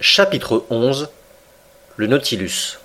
Chapitre XI Le Nautilus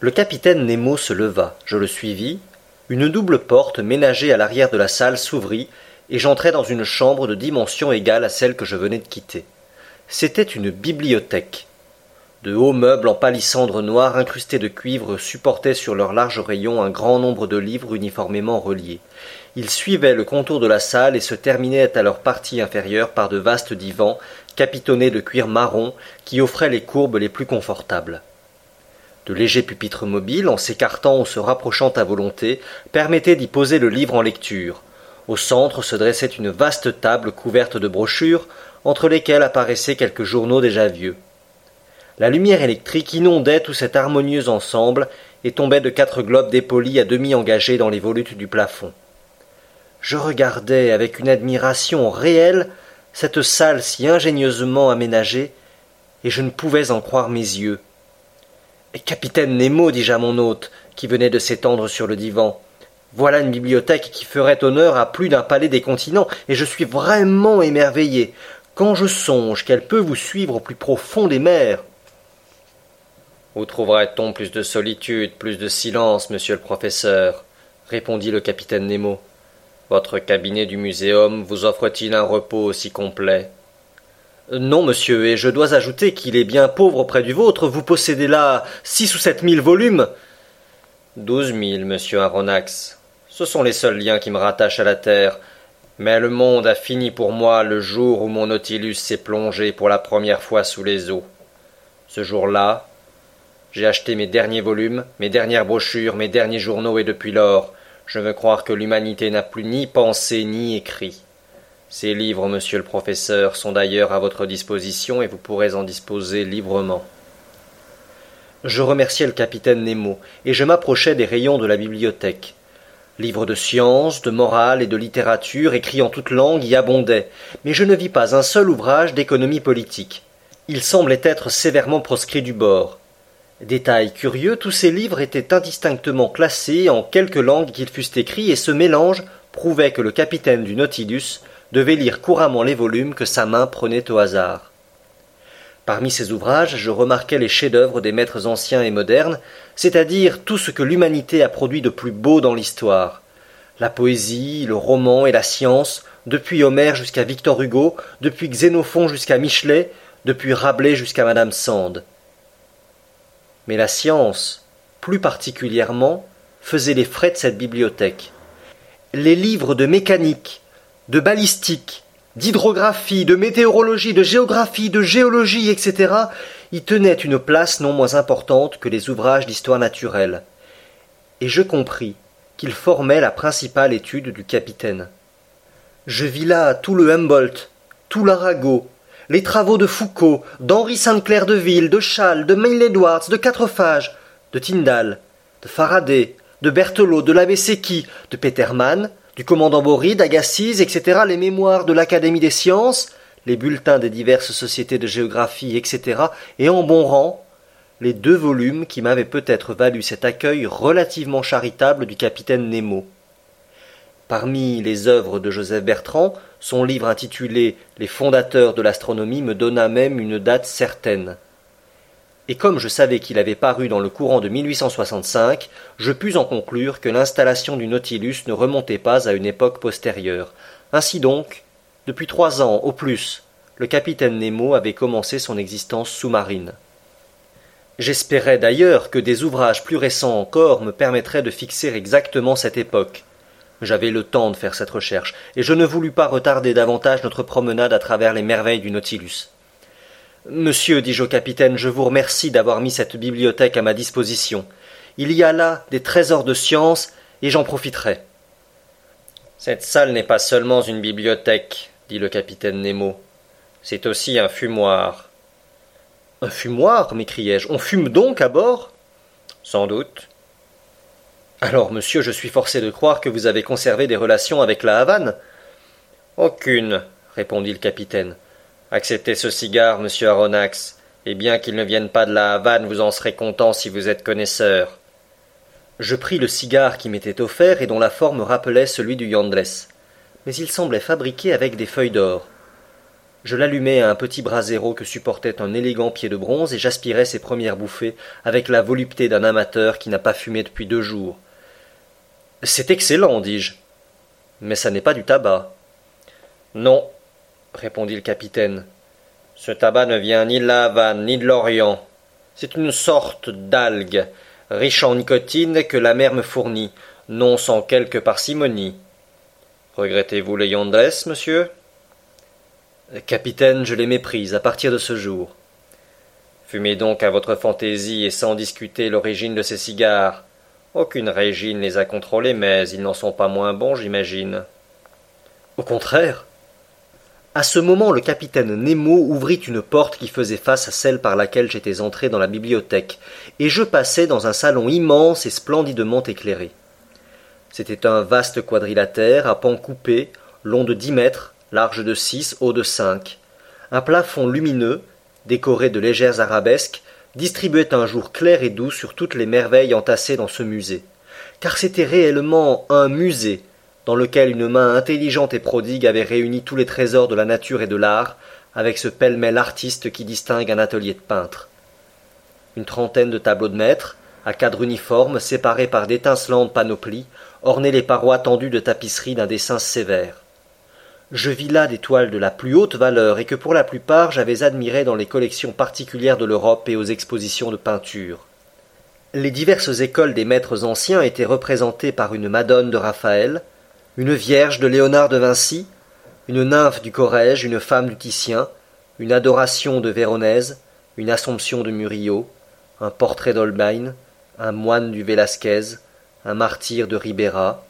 Le capitaine Nemo se leva, je le suivis, une double porte ménagée à l'arrière de la salle s'ouvrit, et j'entrai dans une chambre de dimension égale à celle que je venais de quitter. C'était une bibliothèque. De hauts meubles en palissandre noir incrustés de cuivre supportaient sur leurs larges rayons un grand nombre de livres uniformément reliés. Ils suivaient le contour de la salle et se terminaient à leur partie inférieure par de vastes divans capitonnés de cuir marron qui offraient les courbes les plus confortables. De légers pupitres mobiles, en s'écartant ou se rapprochant à volonté, permettaient d'y poser le livre en lecture. Au centre se dressait une vaste table couverte de brochures, entre lesquelles apparaissaient quelques journaux déjà vieux. La lumière électrique inondait tout cet harmonieux ensemble et tombait de quatre globes dépolis à demi engagés dans les volutes du plafond. Je regardais avec une admiration réelle cette salle si ingénieusement aménagée, et je ne pouvais en croire mes yeux. Capitaine Nemo, dis-je à mon hôte, qui venait de s'étendre sur le divan, voilà une bibliothèque qui ferait honneur à plus d'un palais des continents, et je suis vraiment émerveillé quand je songe qu'elle peut vous suivre au plus profond des mers. Où trouverait-on plus de solitude, plus de silence, monsieur le professeur? répondit le capitaine Nemo. Votre cabinet du muséum vous offre-t-il un repos aussi complet? Non, monsieur, et je dois ajouter qu'il est bien pauvre auprès du vôtre. Vous possédez là six ou sept mille volumes. Douze mille, monsieur Aronnax. Ce sont les seuls liens qui me rattachent à la terre. Mais le monde a fini pour moi le jour où mon Nautilus s'est plongé pour la première fois sous les eaux. Ce jour-là, j'ai acheté mes derniers volumes, mes dernières brochures, mes derniers journaux, et depuis lors, je veux croire que l'humanité n'a plus ni pensé ni écrit. Ces livres, monsieur le professeur, sont d'ailleurs à votre disposition et vous pourrez en disposer librement. Je remerciai le capitaine Nemo et je m'approchai des rayons de la bibliothèque. Livres de science, de morale et de littérature écrits en toutes langues y abondaient, mais je ne vis pas un seul ouvrage d'économie politique. Il semblait être sévèrement proscrit du bord. Détail curieux, tous ces livres étaient indistinctement classés en quelque langue qu'ils fussent écrits, et ce mélange prouvait que le capitaine du Nautilus devait lire couramment les volumes que sa main prenait au hasard. Parmi ces ouvrages, je remarquai les chefs-d'œuvre des maîtres anciens et modernes, c'est-à-dire tout ce que l'humanité a produit de plus beau dans l'histoire. La poésie, le roman et la science, depuis Homère jusqu'à Victor Hugo, depuis Xénophon jusqu'à Michelet, depuis Rabelais jusqu'à Madame Sand mais la science, plus particulièrement, faisait les frais de cette bibliothèque. Les livres de mécanique, de balistique, d'hydrographie, de météorologie, de géographie, de géologie, etc., y tenaient une place non moins importante que les ouvrages d'histoire naturelle. Et je compris qu'ils formaient la principale étude du capitaine. Je vis là tout le Humboldt, tout l'Arago, les travaux de Foucault, d'Henri Sainte-Claire de Ville, de Chasles, de Mail Edwards, de Quatrefages, de Tyndall, de Faraday, de Berthelot, de l'abbé de Petermann, du commandant Bory, d'Agassiz, etc., les mémoires de l'Académie des sciences, les bulletins des diverses sociétés de géographie, etc., et en bon rang, les deux volumes qui m'avaient peut-être valu cet accueil relativement charitable du capitaine Nemo. Parmi les œuvres de Joseph Bertrand, son livre intitulé Les fondateurs de l'astronomie me donna même une date certaine. Et comme je savais qu'il avait paru dans le courant de 1865, je pus en conclure que l'installation du Nautilus ne remontait pas à une époque postérieure. Ainsi donc, depuis trois ans au plus, le capitaine Nemo avait commencé son existence sous-marine. J'espérais d'ailleurs que des ouvrages plus récents encore me permettraient de fixer exactement cette époque, j'avais le temps de faire cette recherche, et je ne voulus pas retarder davantage notre promenade à travers les merveilles du Nautilus. Monsieur, dis-je au capitaine, je vous remercie d'avoir mis cette bibliothèque à ma disposition. Il y a là des trésors de science, et j'en profiterai. Cette salle n'est pas seulement une bibliothèque, dit le capitaine Nemo. C'est aussi un fumoir. Un fumoir m'écriai-je. On fume donc à bord? Sans doute. Alors, monsieur, je suis forcé de croire que vous avez conservé des relations avec la Havane. Aucune, répondit le capitaine. Acceptez ce cigare, monsieur Aronnax, et bien qu'il ne vienne pas de la Havane, vous en serez content si vous êtes connaisseur. Je pris le cigare qui m'était offert et dont la forme rappelait celui du Yandless. Mais il semblait fabriqué avec des feuilles d'or. Je l'allumai à un petit brasero que supportait un élégant pied de bronze et j'aspirai ses premières bouffées avec la volupté d'un amateur qui n'a pas fumé depuis deux jours. C'est excellent, dis-je. Mais ça n'est pas du tabac. Non, répondit le capitaine. Ce tabac ne vient ni de la Havane, ni de l'Orient. C'est une sorte d'algue, riche en nicotine, que la mer me fournit, non sans quelque parcimonie. Regrettez-vous les Yondes, monsieur? Capitaine, je les méprise à partir de ce jour. Fumez donc à votre fantaisie et sans discuter l'origine de ces cigares. Aucune régine les a contrôlés, mais ils n'en sont pas moins bons, j'imagine. Au contraire. À ce moment, le capitaine Nemo ouvrit une porte qui faisait face à celle par laquelle j'étais entré dans la bibliothèque, et je passai dans un salon immense et splendidement éclairé. C'était un vaste quadrilatère à pans coupés, long de dix mètres, large de six, haut de cinq. Un plafond lumineux, décoré de légères arabesques, distribuait un jour clair et doux sur toutes les merveilles entassées dans ce musée. Car c'était réellement un musée, dans lequel une main intelligente et prodigue avait réuni tous les trésors de la nature et de l'art, avec ce pêle-mêle artiste qui distingue un atelier de peintre. Une trentaine de tableaux de maîtres, à cadre uniforme, séparés par d'étincelantes panoplies, ornaient les parois tendues de tapisseries d'un dessin sévère. Je vis là des toiles de la plus haute valeur et que pour la plupart j'avais admirées dans les collections particulières de l'Europe et aux expositions de peinture. Les diverses écoles des maîtres anciens étaient représentées par une Madone de Raphaël, une Vierge de Léonard de Vinci, une nymphe du Corrège, une femme du Titien, une adoration de Véronèse, une Assomption de Murillo, un portrait d'Holbein, un moine du Vélasquez, un martyr de Ribera,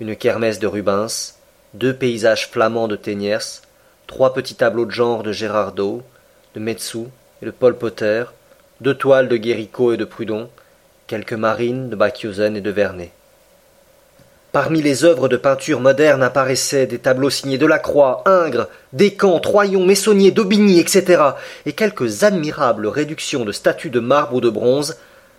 une kermesse de Rubens, deux paysages flamands de Teniers, trois petits tableaux de genre de Gérardot, de Metsu et de Paul Potter, deux toiles de Guéricault et de Prudhon, quelques marines de Bakhuyzen et de Vernet. Parmi les œuvres de peinture moderne apparaissaient des tableaux signés Delacroix, Ingres, Descamps, Troyon, Messonnier, Daubigny, etc., et quelques admirables réductions de statues de marbre ou de bronze,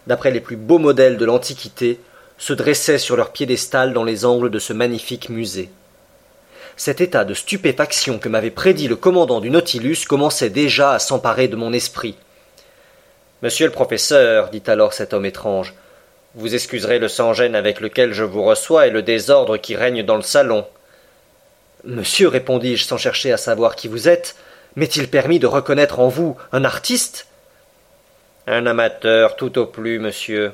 d'après les plus beaux modèles de l'Antiquité, se dressaient sur leur piédestal dans les angles de ce magnifique musée. Cet état de stupéfaction que m'avait prédit le commandant du Nautilus commençait déjà à s'emparer de mon esprit. Monsieur le professeur, dit alors cet homme étrange, vous excuserez le sans-gêne avec lequel je vous reçois et le désordre qui règne dans le salon. Monsieur, répondis-je sans chercher à savoir qui vous êtes, m'est-il permis de reconnaître en vous un artiste? Un amateur tout au plus, monsieur.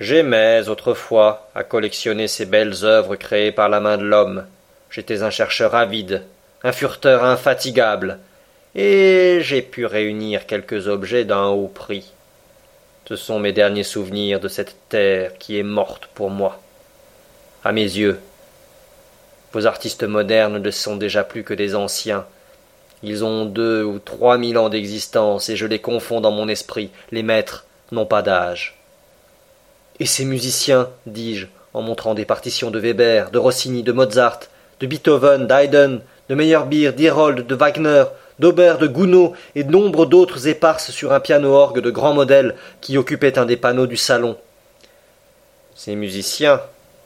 J'aimais autrefois à collectionner ces belles œuvres créées par la main de l'homme. J'étais un chercheur avide, un furteur infatigable, et j'ai pu réunir quelques objets d'un haut prix. Ce sont mes derniers souvenirs de cette terre qui est morte pour moi. À mes yeux, vos artistes modernes ne sont déjà plus que des anciens. Ils ont deux ou trois mille ans d'existence, et je les confonds dans mon esprit. Les maîtres n'ont pas d'âge. Et ces musiciens, dis-je, en montrant des partitions de Weber, de Rossini, de Mozart, de Beethoven, d'Haydn, de Meyerbeer, d'Herold, de Wagner, d'Aubert, de Gounod et de nombre d'autres éparses sur un piano-orgue de grand modèle qui occupait un des panneaux du salon. Ces musiciens,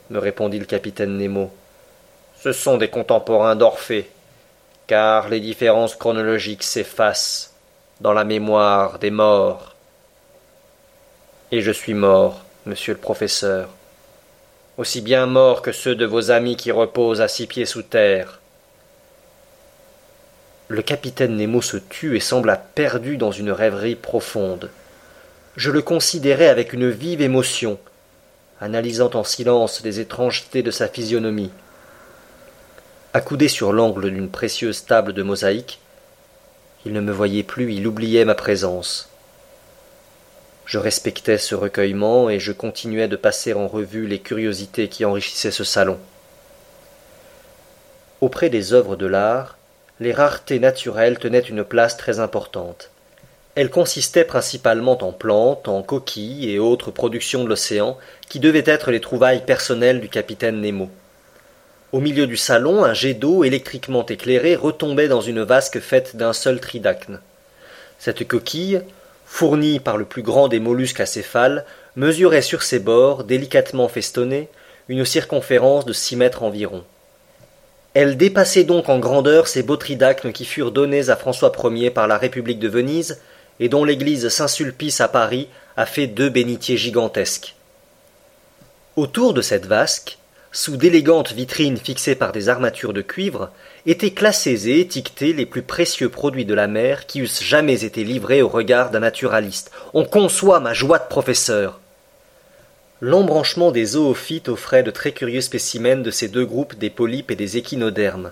me répondit le capitaine Nemo, ce sont des contemporains d'Orphée, car les différences chronologiques s'effacent dans la mémoire des morts. Et je suis mort, monsieur le professeur aussi bien morts que ceux de vos amis qui reposent à six pieds sous terre. Le capitaine Nemo se tut et sembla perdu dans une rêverie profonde. Je le considérais avec une vive émotion, analysant en silence les étrangetés de sa physionomie. Accoudé sur l'angle d'une précieuse table de mosaïque, il ne me voyait plus, il oubliait ma présence. Je respectais ce recueillement et je continuais de passer en revue les curiosités qui enrichissaient ce salon. Auprès des œuvres de l'art, les raretés naturelles tenaient une place très importante. Elles consistaient principalement en plantes, en coquilles et autres productions de l'océan qui devaient être les trouvailles personnelles du capitaine Nemo. Au milieu du salon, un jet d'eau électriquement éclairé retombait dans une vasque faite d'un seul tridacne. Cette coquille, fourni par le plus grand des mollusques acéphales, mesurait sur ses bords, délicatement festonnés, une circonférence de six mètres environ. Elle dépassait donc en grandeur ces beaux tridacnes qui furent donnés à François Ier par la République de Venise et dont l'église Saint-Sulpice à Paris a fait deux bénitiers gigantesques. Autour de cette vasque, sous d'élégantes vitrines fixées par des armatures de cuivre, étaient classés et étiquetés les plus précieux produits de la mer qui eussent jamais été livrés au regard d'un naturaliste. On conçoit ma joie de professeur. L'embranchement des zoophytes offrait de très curieux spécimens de ces deux groupes des polypes et des échinodermes.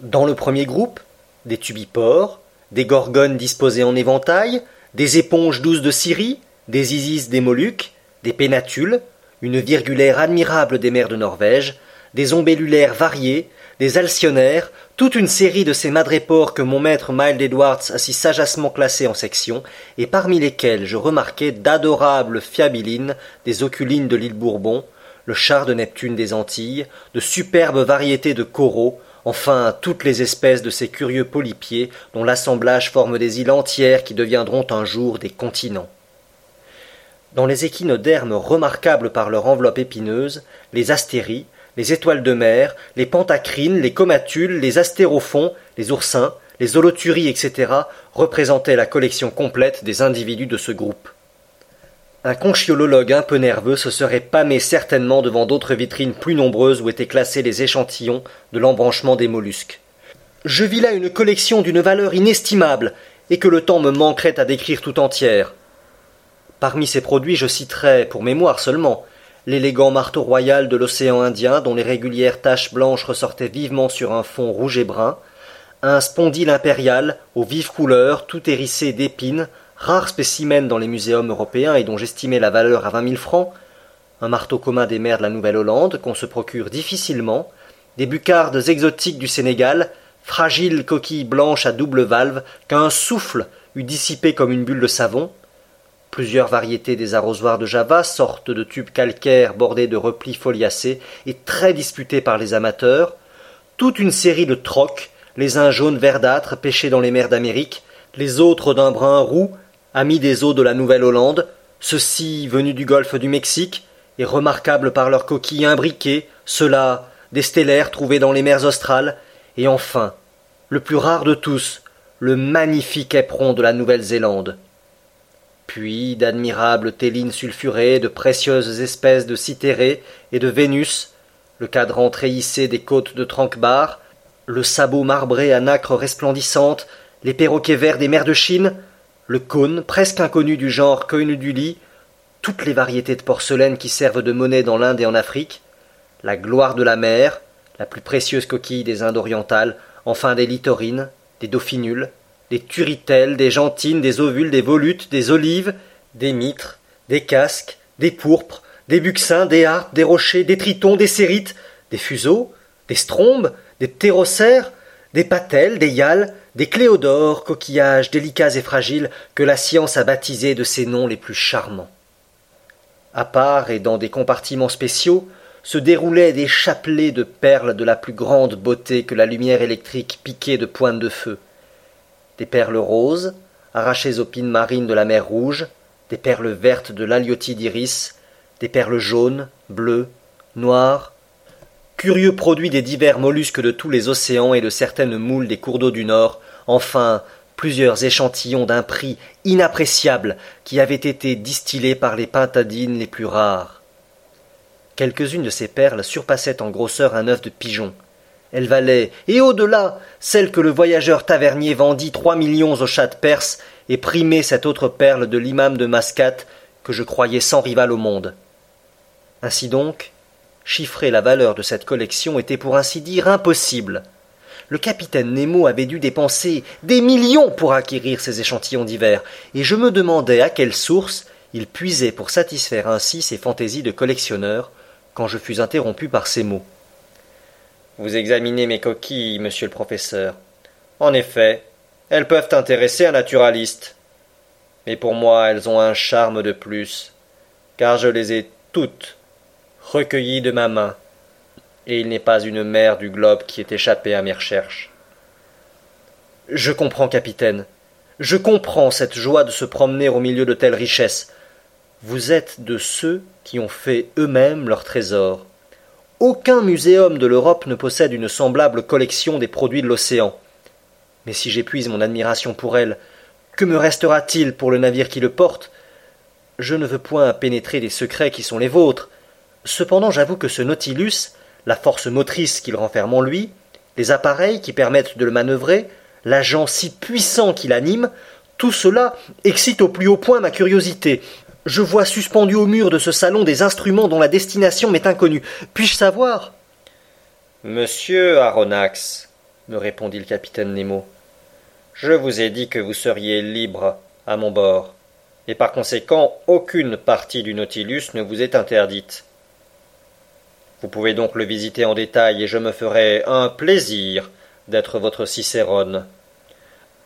Dans le premier groupe, des tubipores, des gorgones disposées en éventail, des éponges douces de Syrie, des isis des Moluques, des pénatules, une virgulaire admirable des mers de Norvège, des ombellulaires variés, des alcyonnaires, toute une série de ces madrépores que mon maître Miles Edwards a si sagacement classés en sections, et parmi lesquels je remarquai d'adorables fiabilines des oculines de l'île Bourbon, le char de Neptune des Antilles, de superbes variétés de coraux, enfin toutes les espèces de ces curieux polypiers dont l'assemblage forme des îles entières qui deviendront un jour des continents. Dans les échinodermes remarquables par leur enveloppe épineuse, les astéries, les étoiles de mer, les pentacrines, les comatules, les astérophons, les oursins, les holoturies, etc., représentaient la collection complète des individus de ce groupe. Un conchiolologue un peu nerveux se serait pâmé certainement devant d'autres vitrines plus nombreuses où étaient classés les échantillons de l'embranchement des mollusques. Je vis là une collection d'une valeur inestimable, et que le temps me manquerait à décrire tout entière. Parmi ces produits, je citerai, pour mémoire seulement, l'élégant marteau royal de l'océan Indien dont les régulières taches blanches ressortaient vivement sur un fond rouge et brun, un spondyle impérial aux vives couleurs, tout hérissé d'épines, rare spécimen dans les muséums européens et dont j'estimais la valeur à vingt mille francs, un marteau commun des mers de la Nouvelle-Hollande qu'on se procure difficilement, des bucardes exotiques du Sénégal, fragiles coquilles blanches à double valve qu'un souffle eût dissipé comme une bulle de savon, Plusieurs variétés des arrosoirs de Java, sortes de tubes calcaires bordés de replis foliacés et très disputés par les amateurs, toute une série de trocs, les uns jaunes verdâtres pêchés dans les mers d'Amérique, les autres d'un brun roux, amis des eaux de la Nouvelle-Hollande, ceux-ci venus du golfe du Mexique, et remarquables par leurs coquilles imbriquées, ceux-là des stellaires trouvés dans les mers australes, et enfin, le plus rare de tous, le magnifique éperon de la Nouvelle-Zélande puis d'admirables télines sulfurées, de précieuses espèces de citérées et de Vénus, le cadran treillissé des côtes de Tranquebar, le sabot marbré à nacre resplendissante, les perroquets verts des mers de Chine, le cône, presque inconnu du genre lit, toutes les variétés de porcelaine qui servent de monnaie dans l'Inde et en Afrique, la gloire de la mer, la plus précieuse coquille des Indes orientales, enfin des littorines, des dauphinules, des turitelles, des gentines, des ovules, des volutes, des olives, des mitres, des casques, des pourpres, des buxins, des harpes, des rochers, des tritons, des cérites, des fuseaux, des strombes, des ptérocères, des patelles, des hyales, des cléodores, coquillages délicats et fragiles que la science a baptisés de ses noms les plus charmants. À part et dans des compartiments spéciaux se déroulaient des chapelets de perles de la plus grande beauté que la lumière électrique piquait de pointes de feu des perles roses, arrachées aux pines marines de la mer Rouge, des perles vertes de l'Alioti d'iris, des perles jaunes, bleues, noires, curieux produits des divers mollusques de tous les océans et de certaines moules des cours d'eau du Nord, enfin plusieurs échantillons d'un prix inappréciable qui avaient été distillés par les pintadines les plus rares. Quelques-unes de ces perles surpassaient en grosseur un œuf de pigeon, elle valait, et au-delà, celle que le voyageur tavernier vendit trois millions au chat de Perse et primait cette autre perle de l'imam de Mascate que je croyais sans rival au monde. Ainsi donc, chiffrer la valeur de cette collection était pour ainsi dire impossible. Le capitaine Nemo avait dû dépenser des millions pour acquérir ces échantillons divers, et je me demandais à quelle source il puisait pour satisfaire ainsi ses fantaisies de collectionneur, quand je fus interrompu par ces mots. Vous examinez mes coquilles, monsieur le professeur. En effet, elles peuvent intéresser un naturaliste. Mais pour moi, elles ont un charme de plus, car je les ai toutes recueillies de ma main, et il n'est pas une mer du globe qui ait échappé à mes recherches. Je comprends, capitaine. Je comprends cette joie de se promener au milieu de telles richesses. Vous êtes de ceux qui ont fait eux-mêmes leur trésor. Aucun muséum de l'Europe ne possède une semblable collection des produits de l'océan. Mais si j'épuise mon admiration pour elle, que me restera-t-il pour le navire qui le porte? Je ne veux point pénétrer des secrets qui sont les vôtres. Cependant, j'avoue que ce Nautilus, la force motrice qu'il renferme en lui, les appareils qui permettent de le manœuvrer, l'agent si puissant qui l'anime, tout cela excite au plus haut point ma curiosité. Je vois suspendus au mur de ce salon des instruments dont la destination m'est inconnue. Puis-je savoir? Monsieur Aronnax, me répondit le capitaine Nemo, je vous ai dit que vous seriez libre à mon bord, et par conséquent aucune partie du Nautilus ne vous est interdite. Vous pouvez donc le visiter en détail et je me ferai un plaisir d'être votre Cicérone.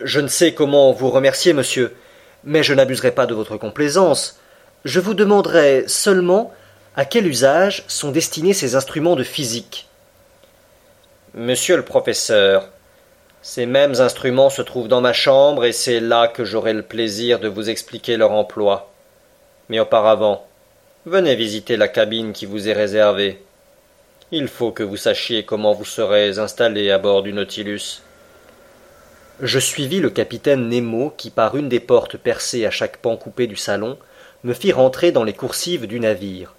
Je ne sais comment vous remercier, monsieur, mais je n'abuserai pas de votre complaisance. Je vous demanderai seulement à quel usage sont destinés ces instruments de physique. Monsieur le professeur, ces mêmes instruments se trouvent dans ma chambre et c'est là que j'aurai le plaisir de vous expliquer leur emploi. Mais auparavant, venez visiter la cabine qui vous est réservée. Il faut que vous sachiez comment vous serez installé à bord du Nautilus. Je suivis le capitaine Nemo qui, par une des portes percées à chaque pan coupé du salon, me fit rentrer dans les coursives du navire.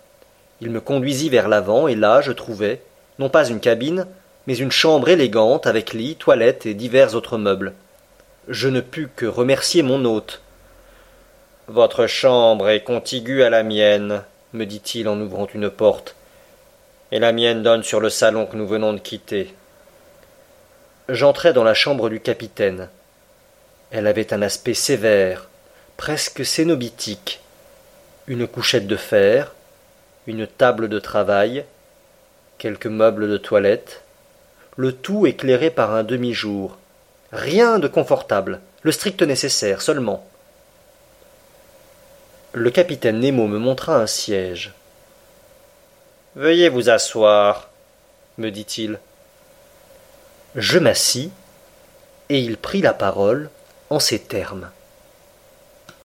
Il me conduisit vers l'avant, et là je trouvai, non pas une cabine, mais une chambre élégante avec lit, toilette et divers autres meubles. Je ne pus que remercier mon hôte. Votre chambre est contiguë à la mienne, me dit-il en ouvrant une porte, et la mienne donne sur le salon que nous venons de quitter. J'entrai dans la chambre du capitaine. Elle avait un aspect sévère, presque cénobitique, une couchette de fer, une table de travail, quelques meubles de toilette, le tout éclairé par un demi-jour. Rien de confortable, le strict nécessaire seulement. Le capitaine Nemo me montra un siège. Veuillez vous asseoir, me dit-il. Je m'assis, et il prit la parole en ces termes.